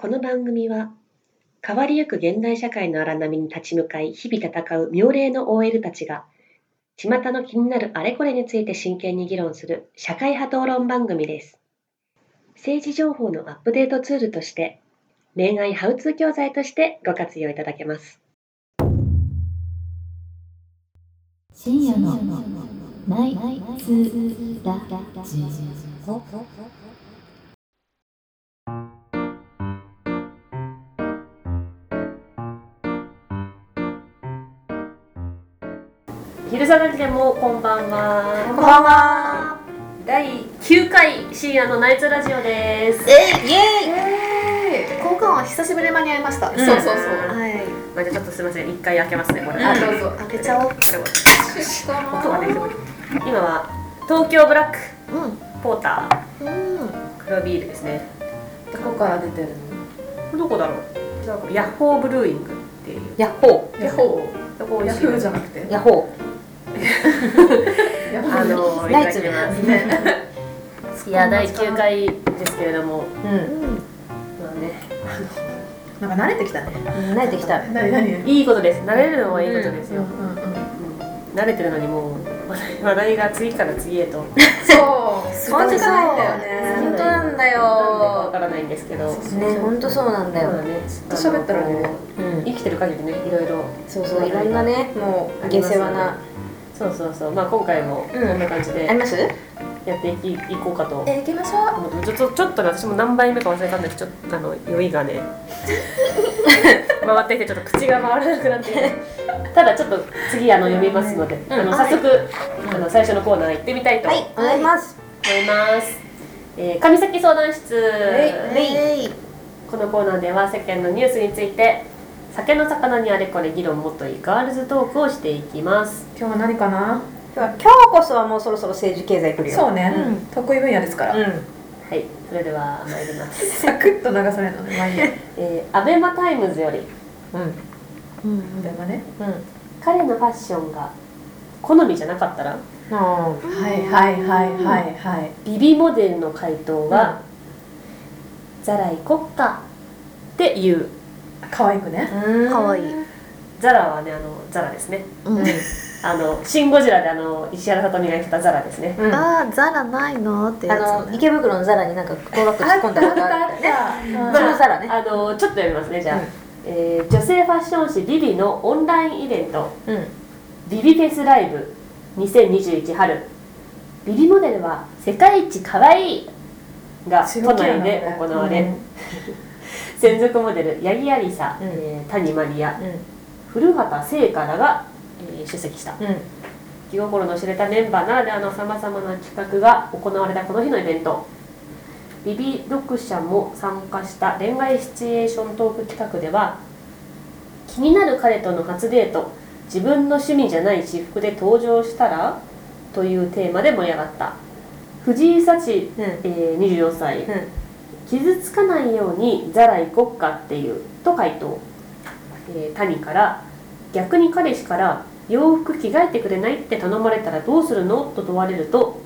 この番組は変わりゆく現代社会の荒波に立ち向かい日々戦う妙齢の OL たちが巷の気になるあれこれについて真剣に議論する社会派討論番組です。政治情報のアップデートツールとして恋愛ハウツー教材としてご活用いただけます。深夜のナイツラジオ。昼下がりでもこんばんはこんばんは。第9回深夜のナイツラジオですえイエえー、交換は久しぶりに間に合いました。んそうそうそう。はいはい。まあ、じゃあちょっとすみません一回開けますねこれ、あ、どうぞ。開けちゃおう。音がねすごい今は東京ブラックうポータん。うん。ー黒ビールですねどこから出てるの？どこだろうヤッホーブルーイングっていうヤッホヤッホヤッホーー。ヤフーじゃなくて？ー。ヤッホヤフ あのナイツでますね。いや第9回ですけれどもー。うん。まあねなんか慣れてきたね。うん。慣れてきた。いいことです慣れるのはいいことですよ、慣れてるのにもう 話題が次から次へとそう。本当そうないんだよね。本当なんだなんでかわよ。からないんですけどね、本当そうなんだよ。まあねと喋ったらね。生きてる限りねいろいろそうそう、いろんなね、もう下世話な。そうそうそう。まあ今回もこうん。んな感じであります？やっていきいこうかと。え、行きましょう。思ってちょっとちょっとね私も何杯目か忘れたんだけどちょっとあの酔いがね 回ってきてちょっと口が回らなくなってただちょっと次あの読みますので、うん。あの早速、あの最初のコーナー行ってみたいと思いはい、お願いします。ます、えー上崎相談室。このコーナーでは世間のニュースについて酒の肴にあれこれ議論もっといいガールズトークをしていきます今日は何かな？今日は今日こそはもうそろそろ政治経済来るよ。そうねうん。得意分野ですから。うん。はいそれでは参ります、サクッと流されるのね。まあいいや。えー、 ABEMA TIMES よりうん。でもね。うん。彼のファッションが好みじゃなかったら？あはいはいはいはいはい。ビビモデルの回答は「ザライ国家」っていう可愛くね。ーかわいい。ザラはねあのザラですね。うん。あのシン・ゴジラであの石原さとみが言ってたザラですね。うん。ああー、ザラないの？ってやつのね。池袋のザラになんかトラック突っ込んだことあるん。だよね。のザラね。あのちょっと読みますねじゃあ、うん。えー女性ファッション誌ビビのオンラインイベント。うん。ビビフェスライブ。2021春。ビビモデルは世界一可愛いが都内で行われ、うん 専属モデル八木有沙、うんえー谷まりやうん。古畑聖華らが、えー出席したうん。気心の知れたメンバーならではのさまざまな企画が行われたこの日のイベントビビ読者も参加した恋愛シチュエーショントーク企画では気になる彼との初デート自分の趣味じゃない私服で登場したらというテーマで盛り上がった藤井幸、うん。えー24歳、うん。傷つかないようにザラ行こっかっていうと回答、えー谷から逆に彼氏から洋服着替えてくれないって頼まれたらどうするのと問われると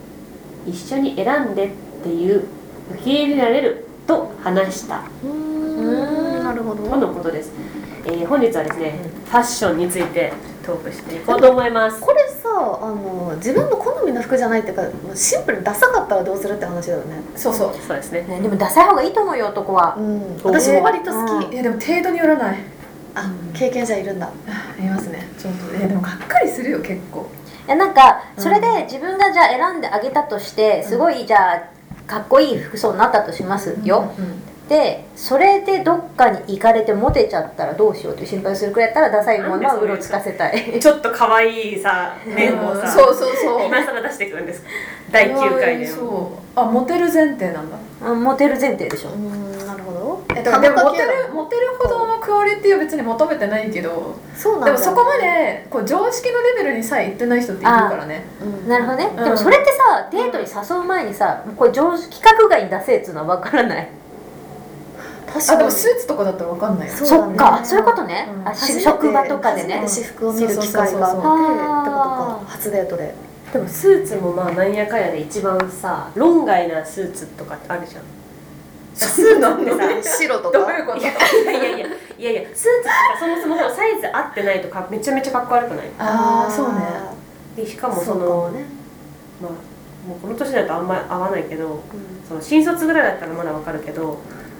一緒に選んでっていう受け入れられると話したうーん。なるほど。とのことです、えー本日はですねファッションについてトークしていこうと思いますこれさあの自分の好みの服じゃないっていうかシンプルにダサかったらどうするって話だよね。そうそうそうですね。ね、でもダサい方がいいと思うよ男は。うん。私も割と好き。うん。いやでも程度によらない。あ経験者いるんだ。あいますね。ちょっとえでもがっかりするよ結構。いやなんかうん。それで自分がじゃあ選んであげたとしてすごいじゃあかっこいい服装になったとしますよ。うんでそれでどっかに行かれてモテちゃったらどうしようという心配するくらいだったらダサいものはうろつかせたい。ちょっと可愛いさ面をさ、そうそうそう。今更出してくるんですか？第9回で。そう。あモテる前提なんだ。うんモテる前提でしょ。うんなるほど。えでもでもモテるモテるほどのクオリティは別に求めてないけどそうでもそこまでこう常識のレベルにさえ行ってない人っているからね。なるほどね、うん。でもそれってさデートに誘う前にさこれ常識規格外に出せっつうのは分からない。確あでもスーツとかだったら分かんないよ。そそうっか。そういうことね、職場とかでね。私服を見る機会が。あってってことか。初デートで。でもスーツもまあなんやかんやで一番さ論外なスーツとかってあるじゃん。そうなの 白とか。どういうこそもそもサイズ合ってないとかめちゃめちゃかっこ悪くない？ああそうね。でしかもそのね、まあもうこの年だとあんまり合わないけどうん。その新卒ぐらいだったらまだわかるけど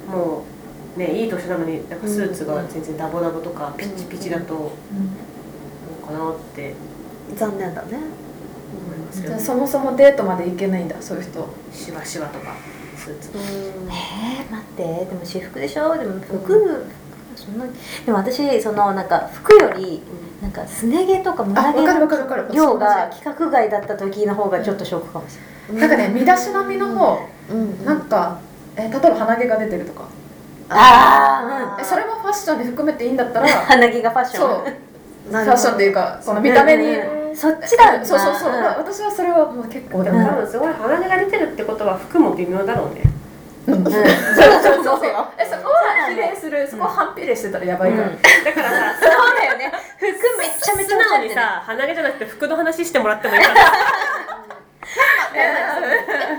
もうねいい年なのになんかスーツが全然ダボダボとかピッチピチだとどうかなって。残念だね。思いますけどじゃあそもそもデートまで行けないんだそういう人。シワシワとかスーツ。えー、待って。でも私服でしょ？でも服、そんなでも私そのなんか服よりなんかすね毛とか胸あ毛の量が規格外だった時の方がちょっとショックかもしれなんかね身だしなみの方ない、なんかえ例えば鼻毛が出てるとかあー。えそれもファッションに含めていいんだったら 鼻毛がファッション。そう。ファッションっていうかこの見た目に。そっちだ。そうそうそう、ん。私はそれはもう結構でも、多分すごい鼻毛が出てるってことは服も微妙だろうね。うん。そうそうそうそう。えそこは比例する。そこは反比例してたらやばいから、うん。だからさそうだよね。服めちゃめちゃ素直にさ鼻毛じゃなくて服の話してもらってもいいかな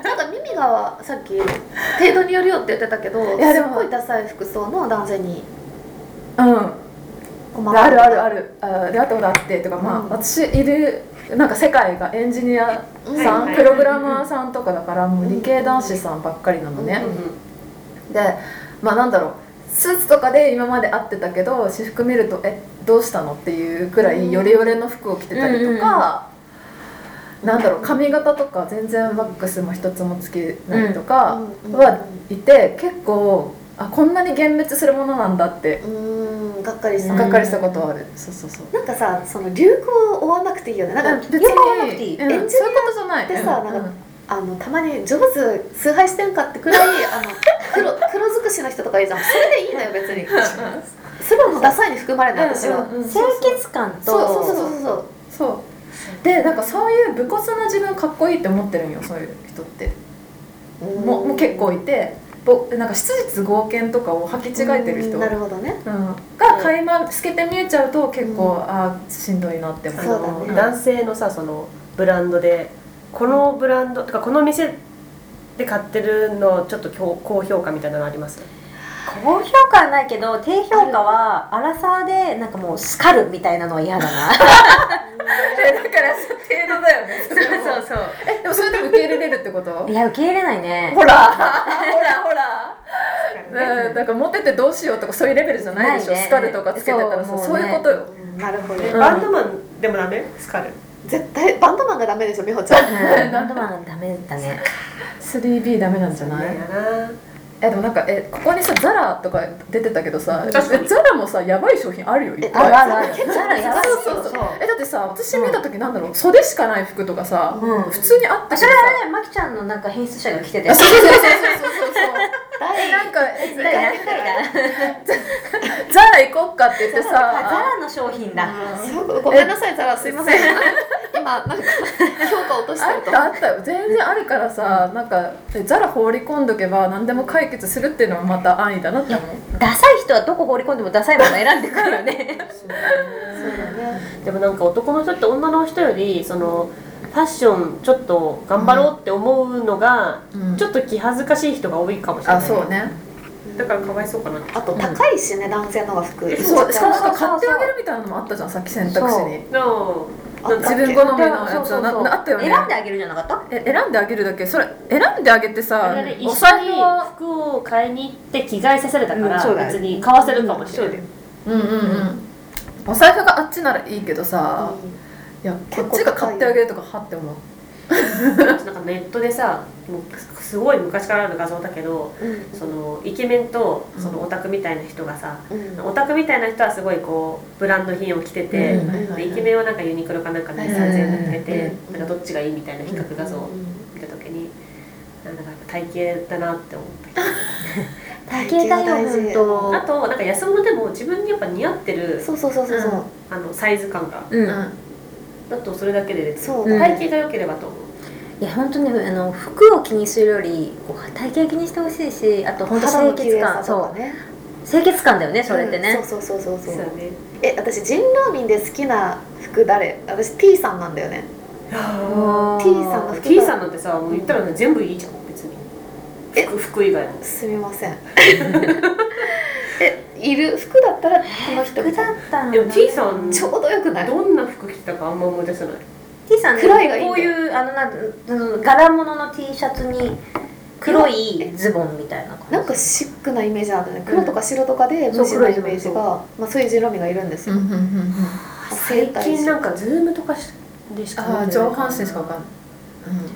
なんかミミがはさっき程度によるよって言ってたけどいやでもすっごいダサい服装の男性にうん。困ある。あるあるあ出会ったことあってとかまあ、うん。私いるなんか世界がエンジニアさん、はいはい。プログラマーさんとかだからもう理系男子さんばっかりなのね、でまあなんだろう。スーツとかで今まで会ってたけど私服見るとえどうしたの？っていうくらいヨレヨレの服を着てたりとか、なんだろう髪型とか全然ワックスも一つもつけないとかはいて結構あこんなに幻滅するものなんだって。うんがっかりした、うん。がっかりしたことある、そうそうそう。なんかさその流行を追わなくていいよね。なんか、うん流行追わなくていい。うん。エンジニアそういうことじゃない。ってさうん。なんかあのたまに上手崇拝してんかってくらい あの黒黒尽くしの人とかいるじゃん。それでいいのよ別に。それはもうダサいに含まれない私は、うんうん。清潔感と。そうそうそうそうそう。そうでなんかそういう武骨な自分かっこいいって思ってるんよそういう人って。ももう結構いてぼなんか質実剛健とかを履き違えてる人。うんなるほどね。うん。が垣間透けて見えちゃうと結構、ああしんどいなって思う。そうだね。男性のさそのブランドでこのブランドとかこの店で買ってるのちょっと高高評価みたいなのあります？高評価はないけど低評価は荒さでなんかもうスカルみたいなのは嫌だな。えだから程度だよね。それもそう。そうえでもそれでも受け入れれるってこと？いや受け入れないね。ほら。ほらほら。うん。だからモテてどうしようとかそういうレベルじゃないでしょ、ね。スカルとかつけてたらさそうう,、そもうねいうことよ。うん。なるほど。ねうん。バンドマンでもダメ？スカル絶対バンドマンがダメでしょ美穂ちゃん。う んバンドマンがダメだね。3B ダメなんじゃない？嫌やなえでもなんかえここにさザラとか出てたけどさザラもさやばい商品あるよいっえぱい。あるあるザラやばい。そうそうそうえだってさ私見た時なんだろう袖しかない服とかさ、うん。普通にあったあそれはねまきちゃんのなんか変質者が来てて。あそうそうそうそう。そうそうなんかえザラ行こっかって言ってザさラの商品だ。ごめんなさいザラすいません今なんか評価落としてあっるとたあった。よ全然あるからさなんかえザラ放り込んどけば何でも解決するっていうのもまた安易だなって思う。ダサい人はどこ放り込んでもダサいもの選んでくるよね。そうだね。でもなんか男の人って女の人よりそのファッションちょっと頑張ろうって思うのが、うん。ちょっと気恥ずかしい人が多いかもしれない。あそうね。だからかわいそうかな。あと高いしね、男性の方が服。そうしかもなんかそうそうそう買ってあげるみたいなのもあったじゃんさっき選択肢に。のあなんか自分好みのやつそうそうそう。ななあったよね。選んであげるじゃなかった？え選んであげるだけ？それ選んであげてさ一お緒に財布は服を買いに行って着替えさせれたから、うんそうだよ。別に買わせるかもしれない、うんうんうんお財布があっちならいいけどさ、いやこっちが買ってあげるとかはって思うなんかネットでさもうすごい昔からある画像だけどうん。そのイケメンとそのオタクみたいな人がさ、うん。オタクみたいな人はすごいこうブランド品を着てて、うんでイケメンはなんかユニクロかなんかでうん3000円で着てて、うん。なんかどっちがいいみたいな比較画像を見た時に、なんか体型だなって思った。体型だよほんとあとなんか安物でも自分にやっぱ似合ってるそうそうそうそうそう、あのサイズ感が。うんだとそれだけで出てる。そう。うん体型が良ければと思う、いや本当ねあの服を気にするよりこう体型気にしてほしいしあと本当肌清潔感そう。清潔感だよねそれってね、うんそうそうそうそうそう。そうだね。え私ジンラーミンで好きな服誰？私 T さんなんだよね。T さんの服 T さんなんてさもう言ったらね全部いいじゃん別に。え？服服以外も。すみません えいる？服だったらこの人服だったのでも T さんちょうどよくない。どんな服着てたかあんま思い出せない。T さんね暗いがいいこういうあのなん柄物の T シャツに黒いズボンみたいな感じ。なんかシックなイメージあるね。黒とか白とかで無地なイメージが、まあ、そういうジロミがいるんですよ、最近なんかズームとかしでしか上半身しかわかんない、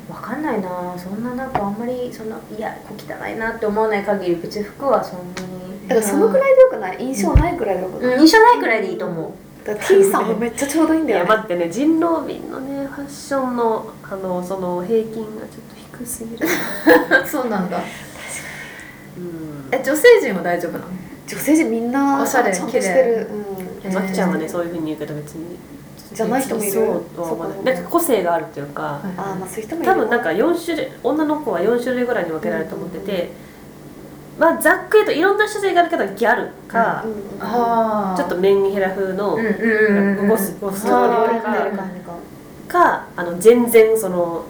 わかんないな。そんななんかあんまりそんないやこう汚いなって思わない限り別に服はそんなに。だからそのくらいでよくない？印象ないくらいでよくない、うん。印象ないくらいでいいと思う。だから T さんもめっちゃちょうどいいんいだよね。や待ってね。人狼民のねファッションのあのその平均がちょっと低すぎる。そうなんだ。うん。え女性陣は大丈夫なの？女性陣みんなおしゃれちゃんとしてる、うん、まきちゃんはねそういうふうに言うけど別にじゃない人もいる？そうとは思わないなんか個性があるっていうかあまあそういう人も多分なんか4種類女の子は4種類ぐらいに分けられると思ってて、まあざっくりといろんな種類があるけどギャルか、うんうんああちょっとメンヘラ風の、うんうんうんうんゴスゴストあーリーとかかかあの全然その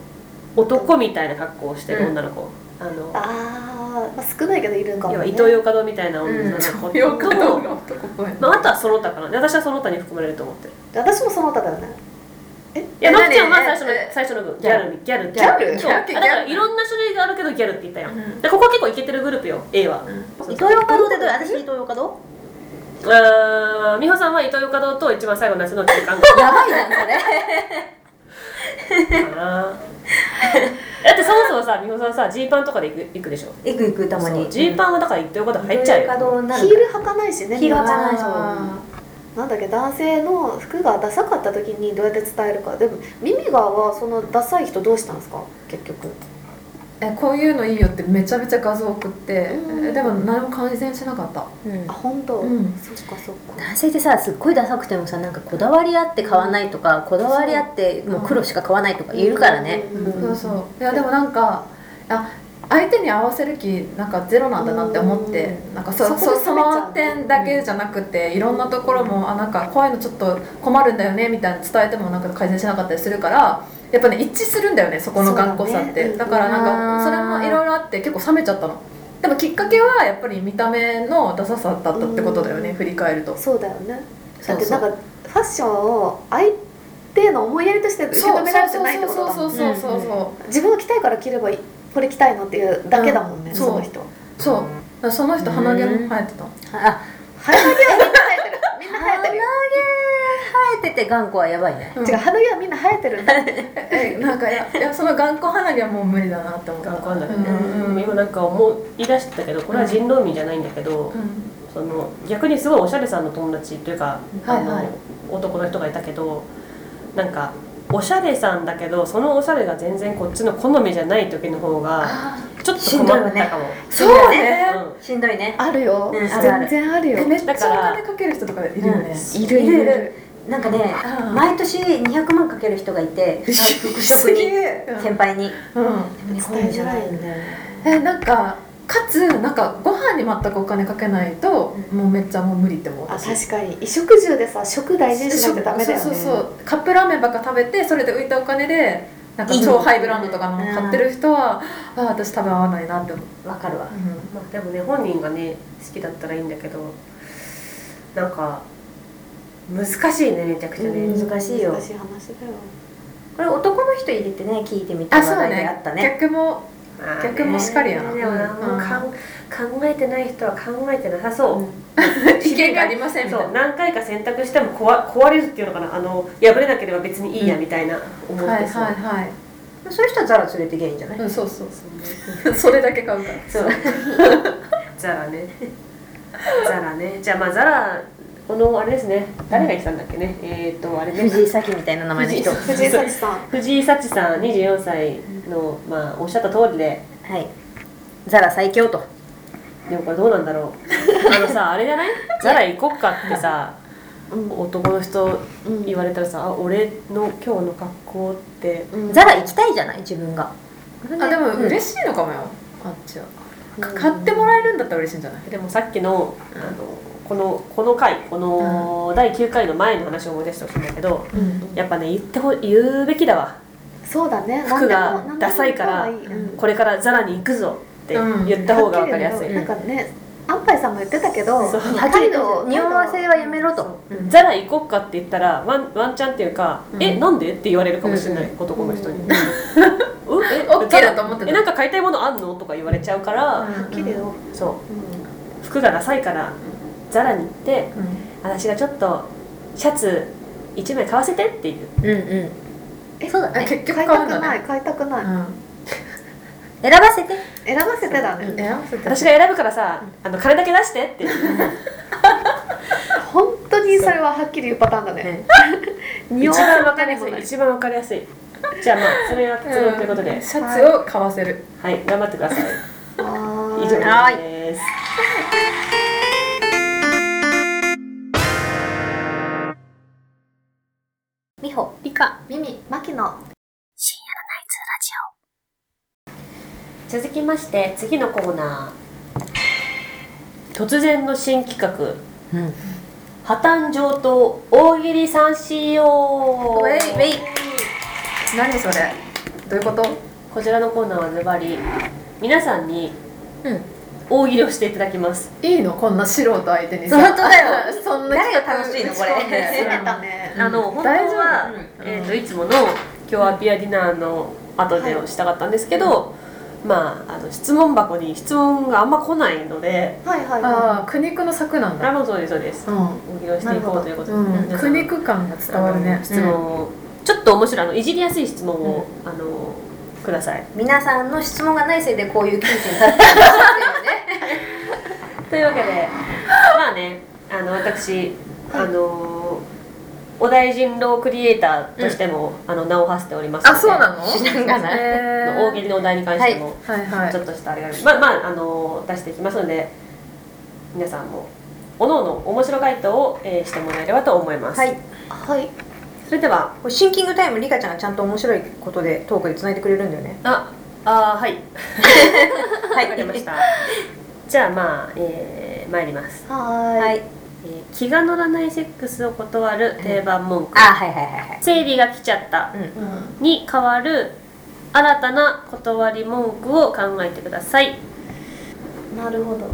男みたいな格好をしてる女の子、あのあ、まあ少ないけどいるんかも、ね、要はイトーヨーカドーみたいな女の子と、よかどうが男っぽいまあ、あとはその他かな私はその他に含まれると思ってる私もその他だよね。いやまきちゃんは何最初のえ最初の分ギャル。ギャル？ギャルそうギャル？あだからいろんな種類があるけどギャルって言ったよ、うん。でここは結構イケてるグループよ A は、イトーヨーカドーってどう私イトーヨーカドあー美穂さんはイトーヨーカドーと一番最後のやつの中間。ーやばいじゃんそれ。かな。だってそもそもさ美穂さんさジーパンとかで行く行くでしょ？行く行くたまに。ジーパンはだからイトーヨーカドー入っちゃうよ。ヒール履かないしねヒール履かないみんあなんだっけ男性の服がダサかった時にどうやって伝えるか。でもミミガはそのダサい人どうしたんですか？結局。ーえこういうのいいよってめちゃめちゃ画像送って。うん。えでも何も改善しなかった。うん。あ本当、うん。そっかそっか。男性ってさすっごいダサくてもさなんかこだわりあって買わないとかこだわりあってもう黒しか買わないとか言えるからね。うんうんそうそう。いやでもなんかあ相手に合わせる気なんかゼロなんだなって思ってうん。なんかそそその点だけじゃなくていろんなところもあなんかこういうのちょっと困るんだよねみたいな伝えてもなんか改善しなかったりするからやっぱね一致するんだよねそこの頑固さって。だ,、ね。からなんうん。かそれもいろいろあって結構冷めちゃったの。でもきっかけはやっぱり見た目のダサさだったってことだよねうん。振り返ると。そうだよね。だってなんかファッションを相手の思いやりとして受け止められてないってことだそうそうそうそうそう自分が着たいから着ればいいこれ着たいのっていうだけだもんね、うんその人。そう。その人鼻毛も生えてた。あ鼻毛はみんな生えてる。みんな生えてる。よ生えてて頑固はやばいね。うん。違う鼻毛はみんな生えてるんだ。えなんかいやいやその頑固鼻毛はもう無理だなって思った。頑固なんだけどね、うんうん今なんか思い出したけどこれは人狼民じゃないんだけど、その逆にすごいおしゃれさんの友達というか、はいはい。あの男の人がいたけどなんかおしゃれさんだけどそのおしゃれが全然こっちの好みじゃない時の方がちょっと困ったかも、そうね。うしんどいね。あるよ、うんあるある。全然あるよ。えめっちゃだからお金かける人とかいるよね、いるいる。いるなんかねうん毎年200万かける人がいて服飾に。え。先輩に。うん、でもねこういうんじゃないんだよね。えなんかかつなんかご飯に全くお金かけないと、もうめっちゃもう無理って思う。あ私確かに。衣食住でさ食大事にしないとダメだよね。そうそうそうカップラーメンばっか食べてそれで浮いたお金でなんか超ハイブランドとかの買ってる人は、あ私多分合わないなって思う、わかるわ。まあ、でもね本人がね好きだったらいいんだけどなんか難しいねめちゃくちゃね、うん。難しいよ。難しい話だよ。これ男の人入れてね聞いてみた話題であそうね。あったね。逆も逆もしかりやな。でもなうんもうかん考えてない人は考えてなさそう、意見がありませんみたそいうな何回か選択しても壊壊れるっていうのかな。あの破れなければ別にいいやみたいな思ってそう、はいはいはい。そういう人はザラ連れてきゃいいんじゃない？うんそうそうそう。それだけ買うから。そう。ザラね。ザラね。じゃあまあザラこのあれですね。誰が言ってたんだっけね？えっ、ー、とあれね。藤井咲みたいな名前の人。藤藤井幸さん。藤井幸さん24歳の、まあ、おっしゃった通りではい。ザラ最強と。でもこれどうなんだろう。あのさあれじゃない？ザラ行こっかってさうん。男の人うん。言われたらさあ俺の今日の格好って。うん。ザラ行きたいじゃない？自分が。あでもうん。嬉しいのかもよ。あっちはうん。買ってもらえるんだったら嬉しいんじゃない？でもさっきのあのこのこの回この第9回の前の話を思い出してほしいんだけどうん。やっぱね言ってほ言うべきだわそうだね。服がダサいからこれからザラに行くぞってうん。言った方が分かりやすい、なんかねアンパイさんも言ってたけどそう。はっきりとと匂わせはやめろと。ザラ行こっかって言ったらワンワンチャンっていうか、うん。えなんでって言われるかもしれない、うん。男の人に、えオッケーだと思ってた。えなんか買いたいものあんのとか言われちゃうから、そう。服がダサいからザラに行って私がちょっとシャツ1枚買わせてっていう。うんうんえそうだね。え結局買い買うんだね。たくない買いたくない。選ばせて。選ばせてだね。え合わせて。私が選ぶからさあの金だけ出してって。本当にそれははっきり言うパターンだね。一 匂わ番わかりやすい。い一番わかりやすい。じゃあまあそれは結論ということで、シャツを買わせる。はい頑張ってください。以上はい。です続きまして次のコーナー。突然の新企画。うん破綻上等大喜利三四用ウェイウェイ何それ。どういうこと？こちらのコーナーはズバリ皆さんにうん。大喜利をしていただきます。いいの？こんな素人相手に。さ本当だよ。そんな誰が楽しいの？これ。ねあの本当大丈夫？は、うん。えー、といつもの「今日はピアディナー」の後でをしたかったんですけど、まああの質問箱に質問があんま来ないのではいはいあはあ苦肉の策なんだ。あもうそうですそうです。うん。大喜利をしていこうということで、うん。苦肉感が伝わるね。質問を、ちょっと面白いあのいじりやすい質問を、あのください。皆さんの質問がないせいでこういう窮地に立ってるんですよね。というわけでまあねあの私あのお大人狼クリエイターとしても、あの名を馳せておりますのであそうなの？知らんがな。へー。大喜利のお題に関しても、はいはいちょっとしたあれがある。まあまああの出していきますので皆さんもおのおの面白回答を、えーしてもらえればと思います、はい。いはい。それではシンキングタイムリカちゃんがちゃんと面白いことでトークでつないでくれるんだよね。ああーはい。は わかりました。じゃあまあ、えー、参ります、ははいいえー気が乗らないセックスを断る定番文句、あはいはいはいはい。生理が来ちゃった。うんうん。に代わる新たな断り文句を考えてください。なるほど。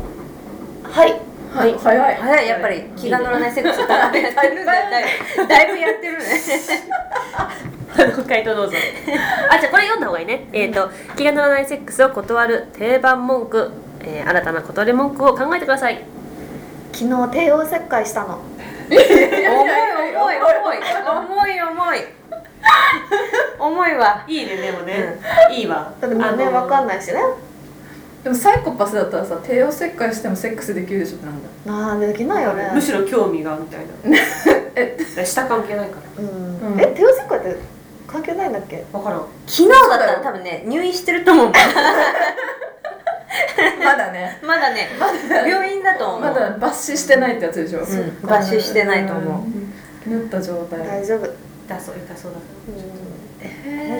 はい。はい。早い。早い。やっぱり気が乗らないセックスだいぶやってるんだい。ぶだいぶやってるね。あの回答どうぞ。あじゃあこれ読んだ方がいいね、えっ、と気が乗らないセックスを断る定番文句、えー新たな断り文句を考えてください昨日帝王切開したの。重い重い重い。重い重い。重いわ。いいねでもね、いいわ。だってもうねわかんないしね。でもサイコパスだったらさ帝王切開してもセックスできるでしょってなんだ。あーできないよね。むしろ興味がみたいな。え下関係ないから。うん。うん。え帝王切開って関係ないんだっけ？分からん。昨日だったら多分ね入院してると思うまだね。まだね。病院だと思う。まだ抜歯してないってやつでしょ、うん。抜歯してないと思う。縫った状態大丈夫だそう痛そうだ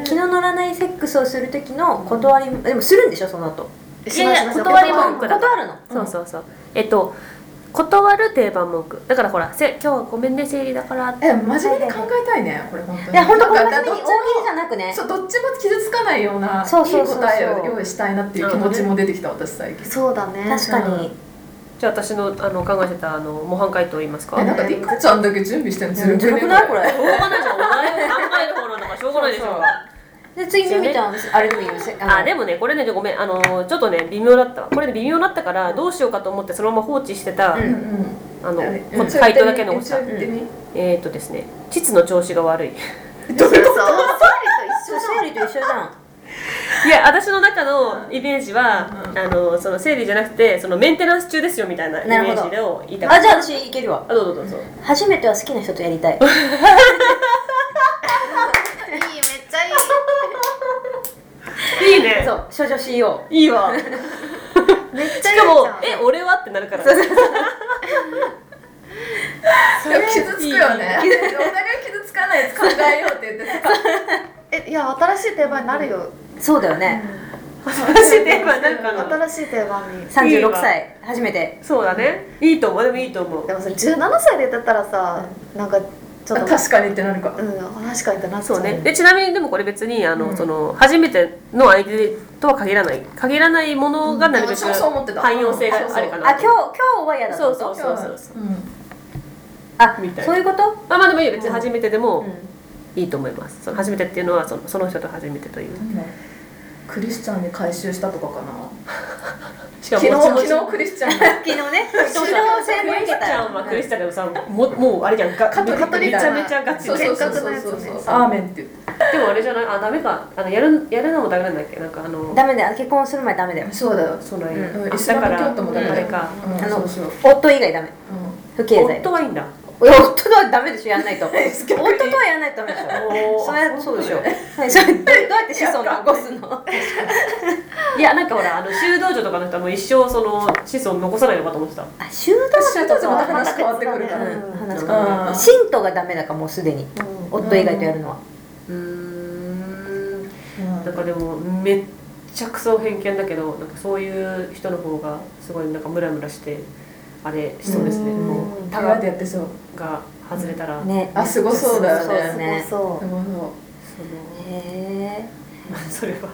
気の乗らないセックスをする時の断りでもするん。でしょその後いやいや断り文句だ断るのそうそうそうえっと断る定番文句。だからほらせ今日はごめんね生理だからって。え真面目に考えたいねこれ本当に。いや本当これ大喜利じゃなくね。そうどっちも傷つかないようないいそうそうそう。そう答えを用意したいなっていう気持ちも出てきた私最近。そうだね。確かに。じゃあ私のあの考えてたあの模範解答言いますか？えなんかリカちゃんだけ準備してるのずるくない？これ。しょうがないじゃん。お前を考える方なんだからしょうがない。でしょで次ミミちゃんあれでもいいよ。あでもねこれねごめんあのちょっとね微妙だったわこれね微妙だったからどうしようかと思ってそのまま放置してた、うんうんうん。あのうん。こ回答だけ残した。一応言ってみえー、っとですね膣の調子が悪い。そうそう生理と生理と一緒じゃん。いや私の中のイメージは、あのその生理じゃなくてそのメンテナンス中ですよみたいなイメージを言いたかった。あじゃあ私いけるわ。あどうぞどうぞ。初めては好きな人とやりたいいい めっちゃいいいいねそういいわ。めっちゃいいじしかもえ俺はってなるから。でも傷つくよね。お互い傷つかないやつ考えようって言ってさえいや新しい定番になるよ。そうだよね。私で今なんかの新しい定番に。36歳初めて。そうだね。いいと思うでもいいと思う。でもそれ17歳で言ってたらさ、なんかちょっと。確かにってなるか。うん確かにってなっちゃそうね。でちなみにでもこれ別にあの、うん。その初めての相手とは限らない。限らないものがなるべくうん私もそう思ってた。汎用性があるかなあ今日今日は嫌だ。そうそうそうそうそう。うんあみたいな。そういうこと？まあまあでもいいよ。別に初めてでもうん。いいと思います、その初めてっていうのはそのその人と初めてというクリスチャンに改修したとかかな。しか昨日昨日クリスチャン。が昨日ね指導性もクリスチャンはクリスチャンでもさももうあれじゃんがカトリックめちゃみたいなめちゃガチそうでそうそうそうそう。アーメンってでもあれじゃないあダメか。あのやるやるのもダメなんだっけ？なんかあのダメだよ。結婚する前ダメだよ。そうだよ。そうなん。や、うん。イスラム教徒もダメだうん。あの夫以外ダメ。不敬罪。夫はいいんだいや夫はダメでしょやんないと。夫とはやんないとダメでしょ。おそれはそうでしょ。は いそれどうやって子孫残すの？いや なんかほらあの修道女とかの人はもう一生その子孫残さないのかと思ってた。あ修道宗教とまた話変わってくるから。うん。うん話うん。が信徒がダメだからもうすでに。夫以外とやるのは。うーん。うん。なんかでもめっちゃくそ偏見だけどなんかそういう人の方がすごいなんかムラムラしてあれしそうですね。うん。もう。タガってやってそうが外れたら、ねあすごそうだよね。そうですねそでもそのへそれは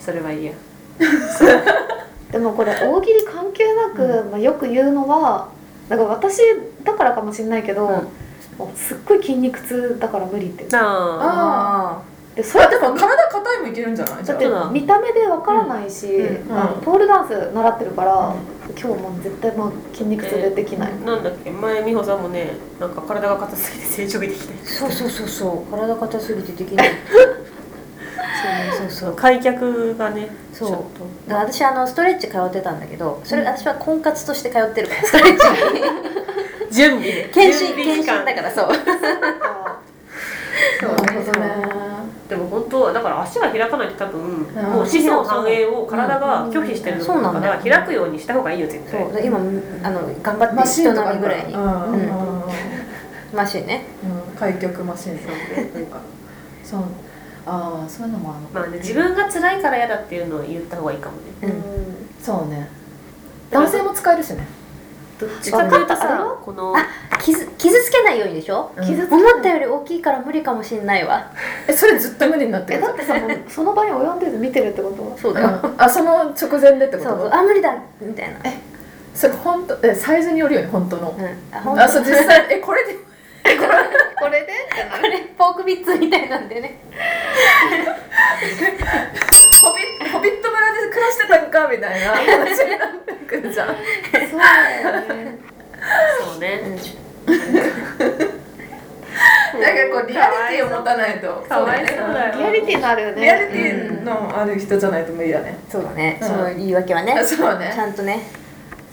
それはいいや。う でもこれ大喜利関係なく、まあ、よく言うのはだから私だからかもしれないけど、うん。もうすっごい筋肉痛だから無理ってなああでそれあでも体硬いもいけるんじゃない？じゃあ。だって見た目でわからないし、うん。あのポールダンス習ってるから、今日もう絶対もう筋肉痛でできない、なんだっけ？前美穂さんもねなんか体が硬すぎて成長できて。そうそうそうそう。体硬すぎてできない。そうそうそう。開脚がねそう。私あのストレッチ通ってたんだけどそれ私は婚活として通ってるからストレッチ 準備ね検診検診だからそう。そうなるほどねでも本当はだから足が開かないと多分んもう子孫繁栄を体が拒否してるのそうなんだ。から開くようにした方がいいよ絶対。そうで今あの頑張ってマシン人並みぐら。いにマシンね。うん。開脚マシンとかなんか。そう。ああそういうのもあるのか。まあね自分が辛いから嫌だっていうのを言った方がいいかもね。うん。そうね。男性も使えるしねどっち？かというとさは？このあ傷傷つけないようにでしょ？うん。傷つ思ったより大きいから無理かもしれないわ。えそれずっと無理になってる？だってさその場に及んでる見てるってこと？そうだよ。うん。あその直前でってこと？あ無理だみたいな。それ本当えサイズによるよね本当の。うん。あ本当あそう実際えこれでこれで？これポークビッツみたいなんでね。ホビホビット村で暮らしてたんかみたいな。話になってくるじゃんそうだよね。そうね。なんかこうリアリティを持たないと。かわいそうだよ。リアリティのあるよね。リアリティのある人じゃないと無理だね。そうだね。うん。その言い訳はね。あそうね。ちゃんとね。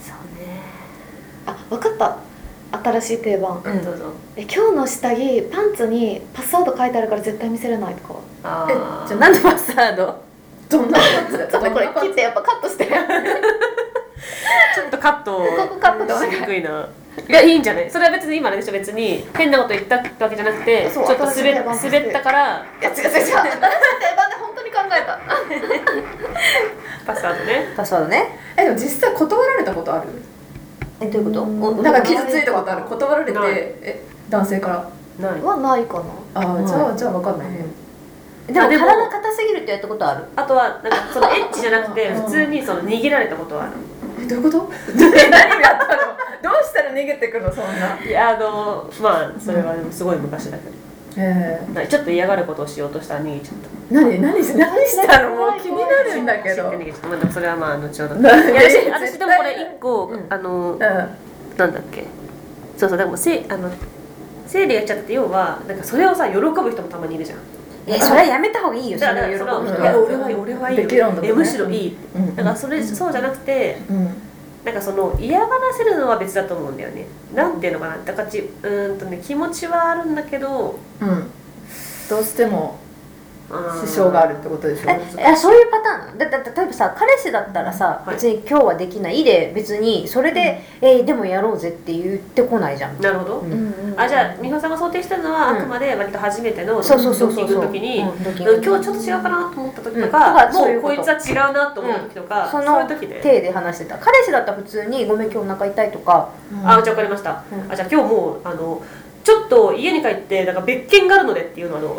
そうね。あ分かった新しい定番。うんどうぞ。え今日の下着パンツにパスワード書いてあるから絶対見せれないとか。あえーじゃあ何のパスワード？どんなパンツだちょっとこれ切ってやっぱカットして。ちょっとカット。ここカットでお願い。しにくいな。いやいいんじゃない？それは別に今のでしょ別に。変なこと言ったってわけじゃなくてちそうょっと滑滑ったから。いや違う違う違う。定番 で本当に考えた？パスワードね。パスワードね。えでも実際断られたことある？えどういうこと？なんか傷ついたことある？断られて？え男性から？ない。はないかな。ああじゃあじゃあ分かんないね。でも体硬すぎるってやったことある？あとはなんかそのエッチじゃなくてうん普通にその逃げられたことはある。えどういうこと？何があったの？どうしたら逃げてくのそんな？いやあのまあそれはでもすごい昔だけどえなんかちょっと嫌がることをしようとしたら逃げちゃっー、何何し何したの？もう気になるんだけど。た逃げちゃったまあでもそれはまあ後ほど。いなや私でもこれ一個、うん。あのうん。なんだっけ。そうそうでもせあの生理が来ちゃってて要はなんかそれをさ喜ぶ人もたまにいるじゃん。えそれはやめた方がいいよ。そだれから喜ぶ人。うん。いや俺はいい俺はいいよ。ね。えむしろいい。うん。だからそれそうじゃなくてうんなんかその嫌がらせるのは別だと思うんだよね。なんていうのかな。だからちうんとね気持ちはあるんだけどうん。どうしても支支障があるってことでしょ？えい。やそういうパターンだだだ例えばさ彼氏だったらさ、はい。別に今日はできないで別にそれで、えーでもやろうぜって言ってこないじゃん、なるほど、うん。うんあじゃあ美穂さんが想定してるのは、うん。あくまで割と初めてのそうそうそうドッキンそうそうグの時に、うんドッキングうん。今日ちょっと違うかなと思った時とうん。とか、ういうこと。もうこいつは違うなと思った時とか、そそうのいう時で、手で話してた。彼氏だったら普通に「ごめん今日お腹痛い」とか。あじゃあ分かりました、うん。あじゃあ今日もうあのちょっと家に帰ってなんか別件があるのでっていうのはどう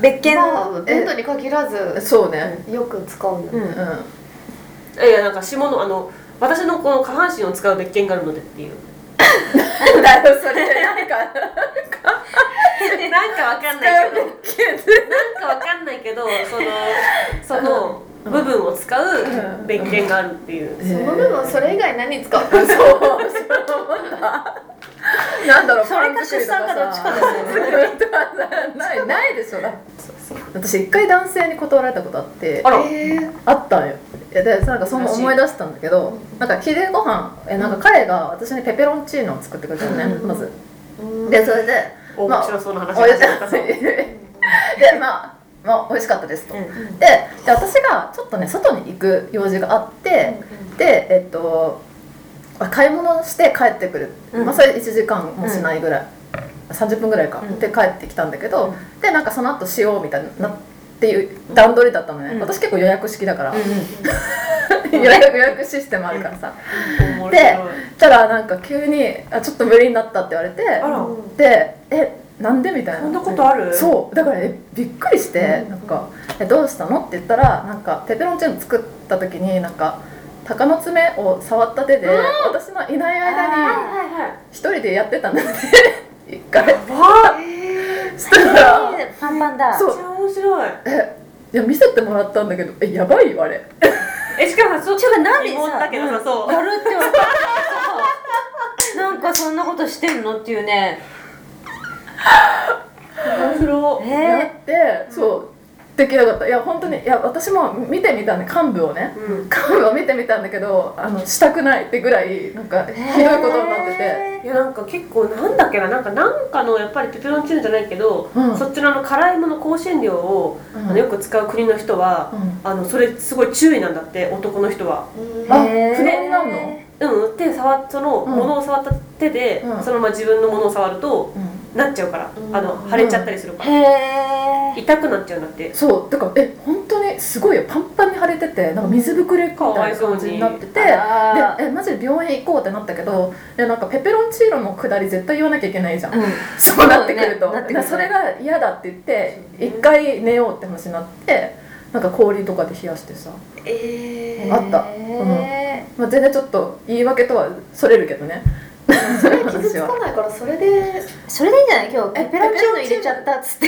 別件まあベッドに限らずそうね。よく使うよね、うんうん。いやなんか下のあの私のこの下半身を使う別件があるのでっていう。なんだよそれ。なんか。なんかわかんないけど。なんかわかんないけどそのその部分を使う別件があるっていう、うんその部分それ以外何に使うの？そうそう思った なんだろうそれか出産かどっちかだよね。ないないでしょ。だ私一回男性に断られたことあって。あら、えー。あったんよ。でなんかその思い出したんだけどなんか昼ご飯えなんか彼が私にペペロンチーノを作ってくれたのね、うん。まず。うん。でそれで面まあ白そうな話おいしが始まったぞでまあまあ美味しかったですと、うん。でで私がちょっとね外に行く用事があって、でえっとあ買い物して帰ってくる、うん。まあそれ1時間もしないぐらい、30分ぐらいか、うん。で帰ってきたんだけど、うん。でなんかその後しようみたいなっていう段取りだったのね、うん。私結構予約式だから、う 予約予約システムあるからさ、面白い。でたらなんか急にあ「ちょっと無理になった」って言われてで「えなんで?」みたいな。そんなことある？そう。だからえびっくりして、なんかえ「どうしたの?」って言ったらなんかペペロンチーノ作った時になんか鷹の爪を触った手で、私のいない間に一人でやってたんだって一回。わあしたらんパンパンだ。そう。めっちゃ面白い。えいや見せてもらったんだけどえやばいよあれ。えしかもそっちょっとなんでさだけどさそう。やるって言われてさなんかそんなことしてんの？っていうね。面白い。やえってそうできなかった。いや本当にいや私も見てみたね幹部をね。うん。幹部を見てみたんだけどあのしたくないってぐらいなんかひどいことになってて。いやなんか結構なんだっけな。なんかなんかのやっぱりペペロンチーノじゃないけど、うん。そっちのあの辛いもの香辛料を、うん。あのよく使う国の人は、うん。あのそれすごい注意なんだって男の人は。うんあへー不能になるの？うん、手触っそのうん。物を触った手で、うん。そのまま自分のものを触るとうん。なっちゃうから、うん。あの腫れちゃったりするから、へえ痛くなっちゃうんだって。そうだからえ本当にすごいよ。パンパンに腫れててなんか水ぶくれみたいな感じになっててであえマジで病院行こうってなったけどでなんかペペロンチーノのくだり絶対言わなきゃいけないじゃん、うん。そうなってくると、ね。それが嫌だって言って一回寝ようって話になってなんか氷とかで冷やしてさ、えあった。へまあ、全然ちょっと言い訳とはそれるけどね。ー、それ傷つかないからそれで。ーそれでいいんじゃない？今日。ペペロンチーノ入れちゃったっつって。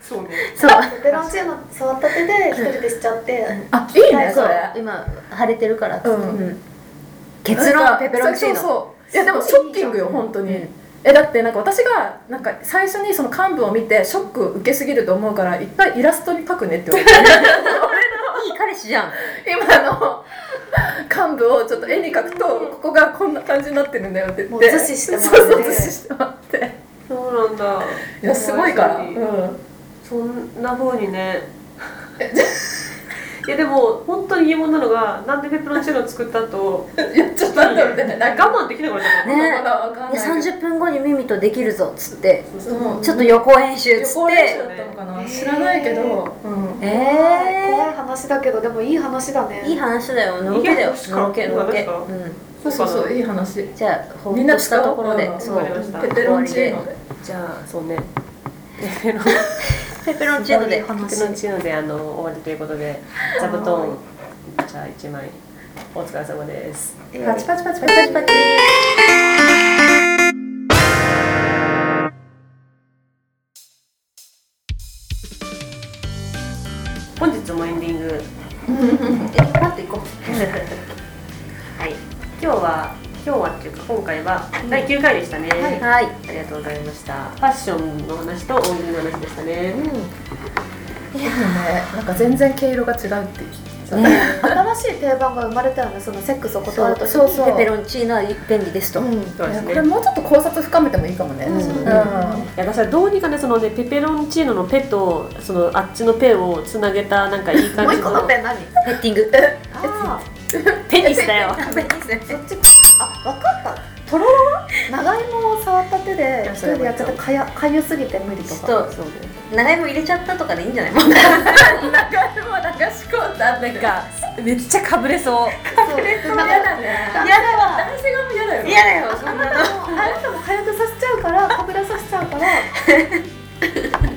そうね。そう。ペペロンチーノ触った手で一人でしちゃって、あいいねそれ。今腫れてるからっつって。うん。うん。結論ペペロンチーノ。そういやでもショッキングよ本当に。えだってなんか私がなんか最初にその幹部を見てショック受けすぎると思うからいっぱいイラストに描くねって言われて。いい彼氏じゃん。今の幹部をちょっと絵に描くとここがこんな感じになってるんだよって言ってもう図示してもらって。そうそう図示してもらって。そうなんだ。いやすごいから、ううん。ん、そんな風にね。いやでも本当に疑問なのがなんでペペロンチーノ作った後 いやっと待って待ってなんか我慢できなくなっちゃった。のね。まだわかんないいや30分後にミミとできるぞっつって。うんちょっと予行演習っつって。知らないけど、うん、え怖い話だけどでもいい話だね。ー、いい話だよ。のろけだよ。いい話かのろけのろけそうそうそういい話。じゃあほみんなっとしたところで。うん。そう。ペペロンチーノで。じゃあそうね。ペペロンペペロンチーノで。ペペロンチーノであの終わりということで座布団じゃあ1枚お疲れ様です。パチパチパチパチパチ。パチパチ本日もエンディング。え待って行こ はい。今日は今日はっていうか今回は第9回でしたね、うはい。ありがとうございました。ファッションの話と大喜利の話でしたね、でもねなんか全然毛色が違うっていう。新しい定番が生まれたよね。そのセックスを断ると。そうそう。ペペロンチーノは便利ですと、うん。そうですね。これもうちょっと考察深めてもいいかもね、うん。うん。いや私はどうにかねそのねペペロンチーノのペとそのあっちのペをつなげたなんかいい感もうじの一個のペン何？ペッティング。あペニスだよ。ペニス。あそっちあ分かった。とろろは？長芋を触った手で一人でやっちゃってかやかゆすぎて無理とか。ちょっとそうね長芋入れちゃったとかでいいんじゃない？もう中でも流し込んだなんかめっちゃかぶれそう。そう。嫌だ。ね嫌だ。わ男性側も嫌だよ。ね嫌だよ。そんなの。あなたもあなたもかゆくさせ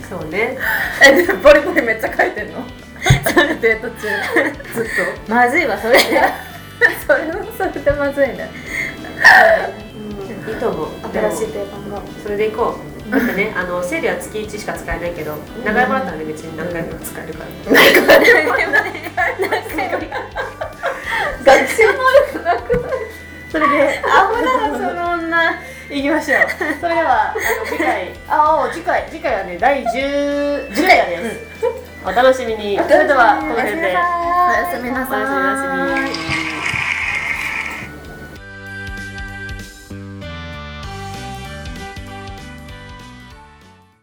そうね。えでボリボリめっちゃ書いてんのデート中。ずっまずいわそれ。と。それはそれでまずいね。いいと思う。新しい定番が。それでいこうだってねあの生理は月1しか使えないけど長いもらったらね別に何回でも使えるから学習能力なくないそれでアホだなその女いきましょう。それではあの次回。あお次回。次回はね第10 10回です、お楽しみに。それではこの辺で。おやすみなさおやすみなさい